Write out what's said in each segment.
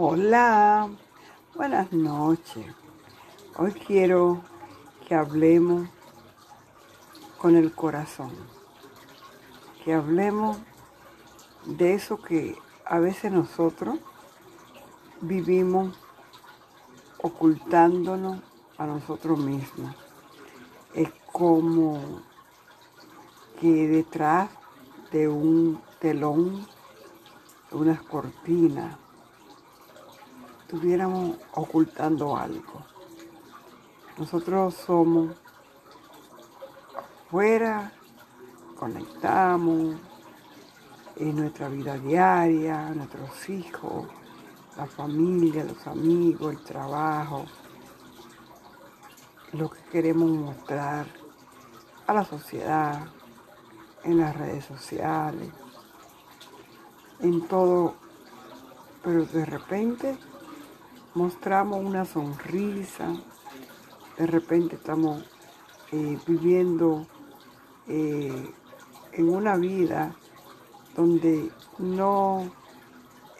Hola, buenas noches. Hoy quiero que hablemos con el corazón, que hablemos de eso que a veces nosotros vivimos ocultándonos a nosotros mismos. Es como que detrás de un telón, unas cortinas, estuviéramos ocultando algo. Nosotros somos afuera, conectamos en nuestra vida diaria, nuestros hijos, la familia, los amigos, el trabajo, lo que queremos mostrar a la sociedad, en las redes sociales, en todo, pero de repente mostramos una sonrisa, de repente estamos eh, viviendo eh, en una vida donde no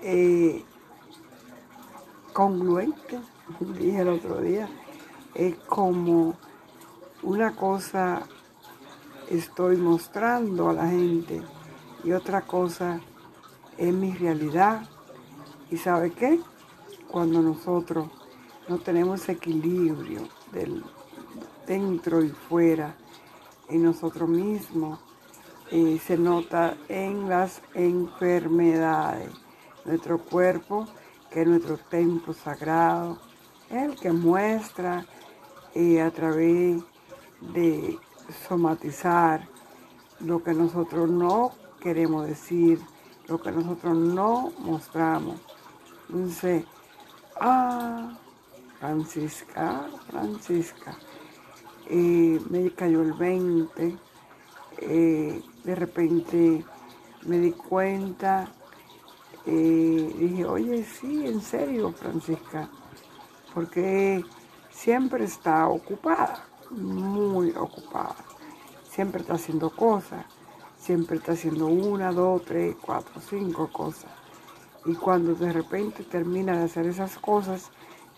es congruente, dije el otro día, es como una cosa estoy mostrando a la gente y otra cosa es mi realidad. ¿Y sabe qué? Cuando nosotros no tenemos equilibrio del dentro y fuera en nosotros mismos, eh, se nota en las enfermedades. Nuestro cuerpo, que es nuestro templo sagrado, el que muestra eh, a través de somatizar lo que nosotros no queremos decir, lo que nosotros no mostramos. Entonces, Ah, Francisca, Francisca. Eh, me cayó el 20. Eh, de repente me di cuenta. Eh, dije, oye, sí, en serio, Francisca. Porque siempre está ocupada, muy ocupada. Siempre está haciendo cosas. Siempre está haciendo una, dos, tres, cuatro, cinco cosas. Y cuando de repente termina de hacer esas cosas,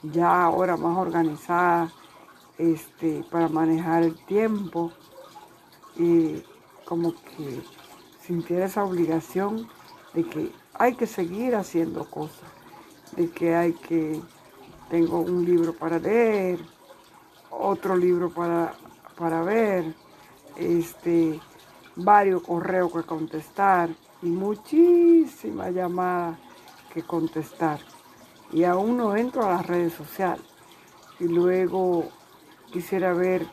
ya ahora más organizada, este, para manejar el tiempo, y como que sintiera esa obligación de que hay que seguir haciendo cosas, de que hay que, tengo un libro para leer, otro libro para, para ver, este, varios correos que contestar y muchísimas llamadas que contestar. Y aún no entro a las redes sociales. Y luego quisiera ver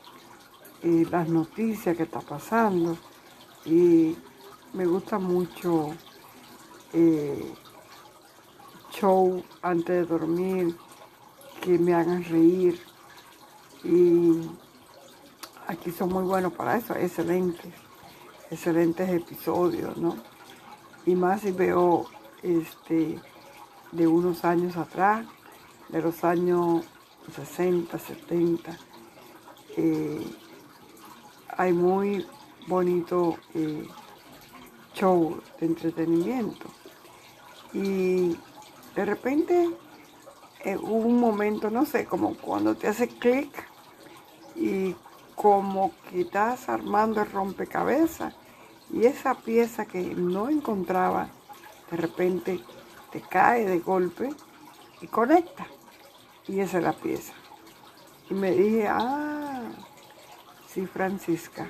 eh, las noticias que está pasando. Y me gusta mucho eh, show antes de dormir que me hagan reír. Y aquí son muy buenos para eso, excelentes, excelentes episodios, ¿no? Y más si veo este, de unos años atrás, de los años 60, 70. Eh, hay muy bonito eh, show de entretenimiento. Y de repente eh, hubo un momento, no sé, como cuando te hace clic y como que estás armando el rompecabezas y esa pieza que no encontraba de repente te cae de golpe y conecta. Y esa es la pieza. Y me dije, ah, sí, Francisca,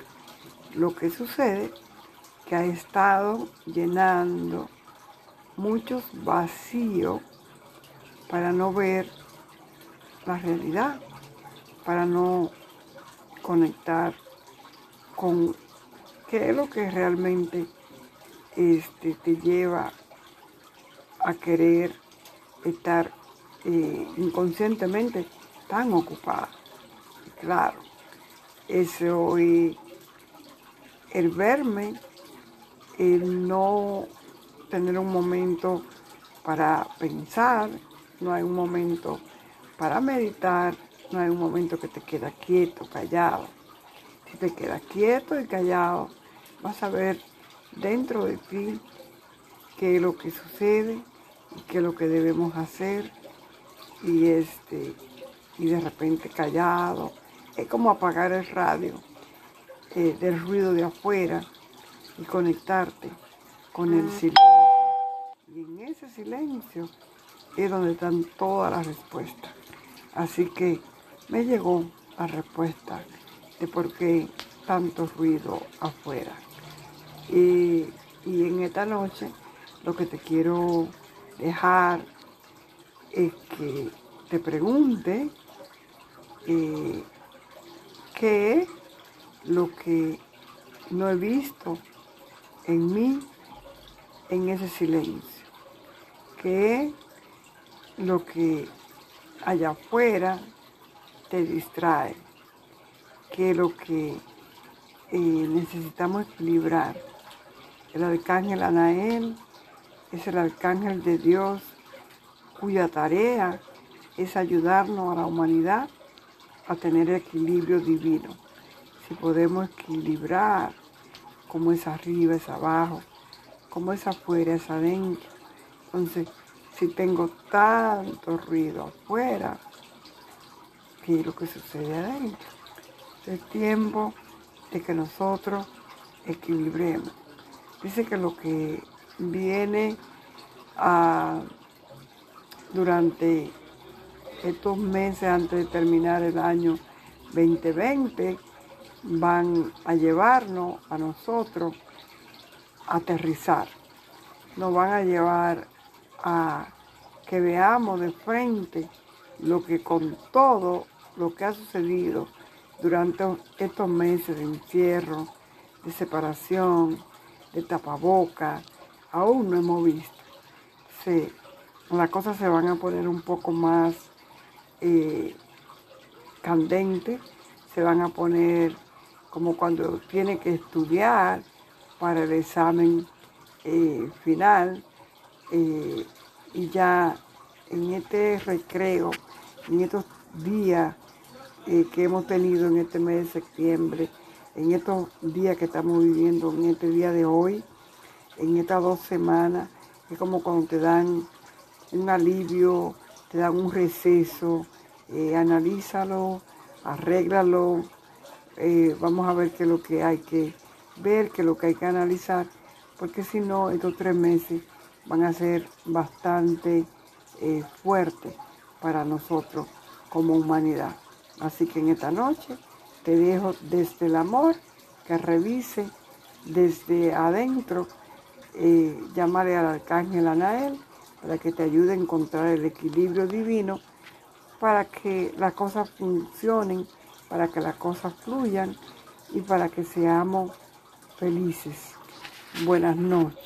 lo que sucede que ha estado llenando muchos vacíos para no ver la realidad, para no conectar con qué es lo que realmente este, te lleva a querer estar eh, inconscientemente tan ocupada. Claro, eso el verme, el no tener un momento para pensar, no hay un momento para meditar, no hay un momento que te queda quieto, callado. Si te quedas quieto y callado, vas a ver dentro de ti qué es lo que sucede qué es lo que debemos hacer y este y de repente callado. Es como apagar el radio eh, del ruido de afuera y conectarte con el silencio. Y en ese silencio es donde están todas las respuestas. Así que me llegó la respuesta de por qué tanto ruido afuera. Y, en esta noche lo que te quiero dejar es que te pregunte eh, qué es lo que no he visto en mí en ese silencio, qué es lo que allá afuera te distrae, que lo que eh, necesitamos equilibrar. El arcángel Anael es el arcángel de Dios cuya tarea es ayudarnos a la humanidad a tener equilibrio divino. Si podemos equilibrar como es arriba, es abajo, como es afuera, es adentro. Entonces, si tengo tanto ruido afuera, ¿qué es lo que sucede adentro? Es tiempo de que nosotros equilibremos. Dice que lo que viene a, durante estos meses antes de terminar el año 2020 van a llevarnos a nosotros a aterrizar. Nos van a llevar a que veamos de frente lo que con todo lo que ha sucedido durante estos meses de encierro, de separación, de tapaboca, aún no hemos visto. las cosas se van a poner un poco más eh, candentes, se van a poner como cuando tiene que estudiar para el examen eh, final eh, y ya en este recreo, en estos días que hemos tenido en este mes de septiembre, en estos días que estamos viviendo, en este día de hoy, en estas dos semanas, es como cuando te dan un alivio, te dan un receso, eh, analízalo, arréglalo, eh, vamos a ver qué es lo que hay que ver, qué es lo que hay que analizar, porque si no, estos tres meses van a ser bastante fuertes para nosotros como humanidad. Así que en esta noche te dejo desde el amor que revise desde adentro, eh, llamaré al arcángel Anael para que te ayude a encontrar el equilibrio divino, para que las cosas funcionen, para que las cosas fluyan y para que seamos felices. Buenas noches.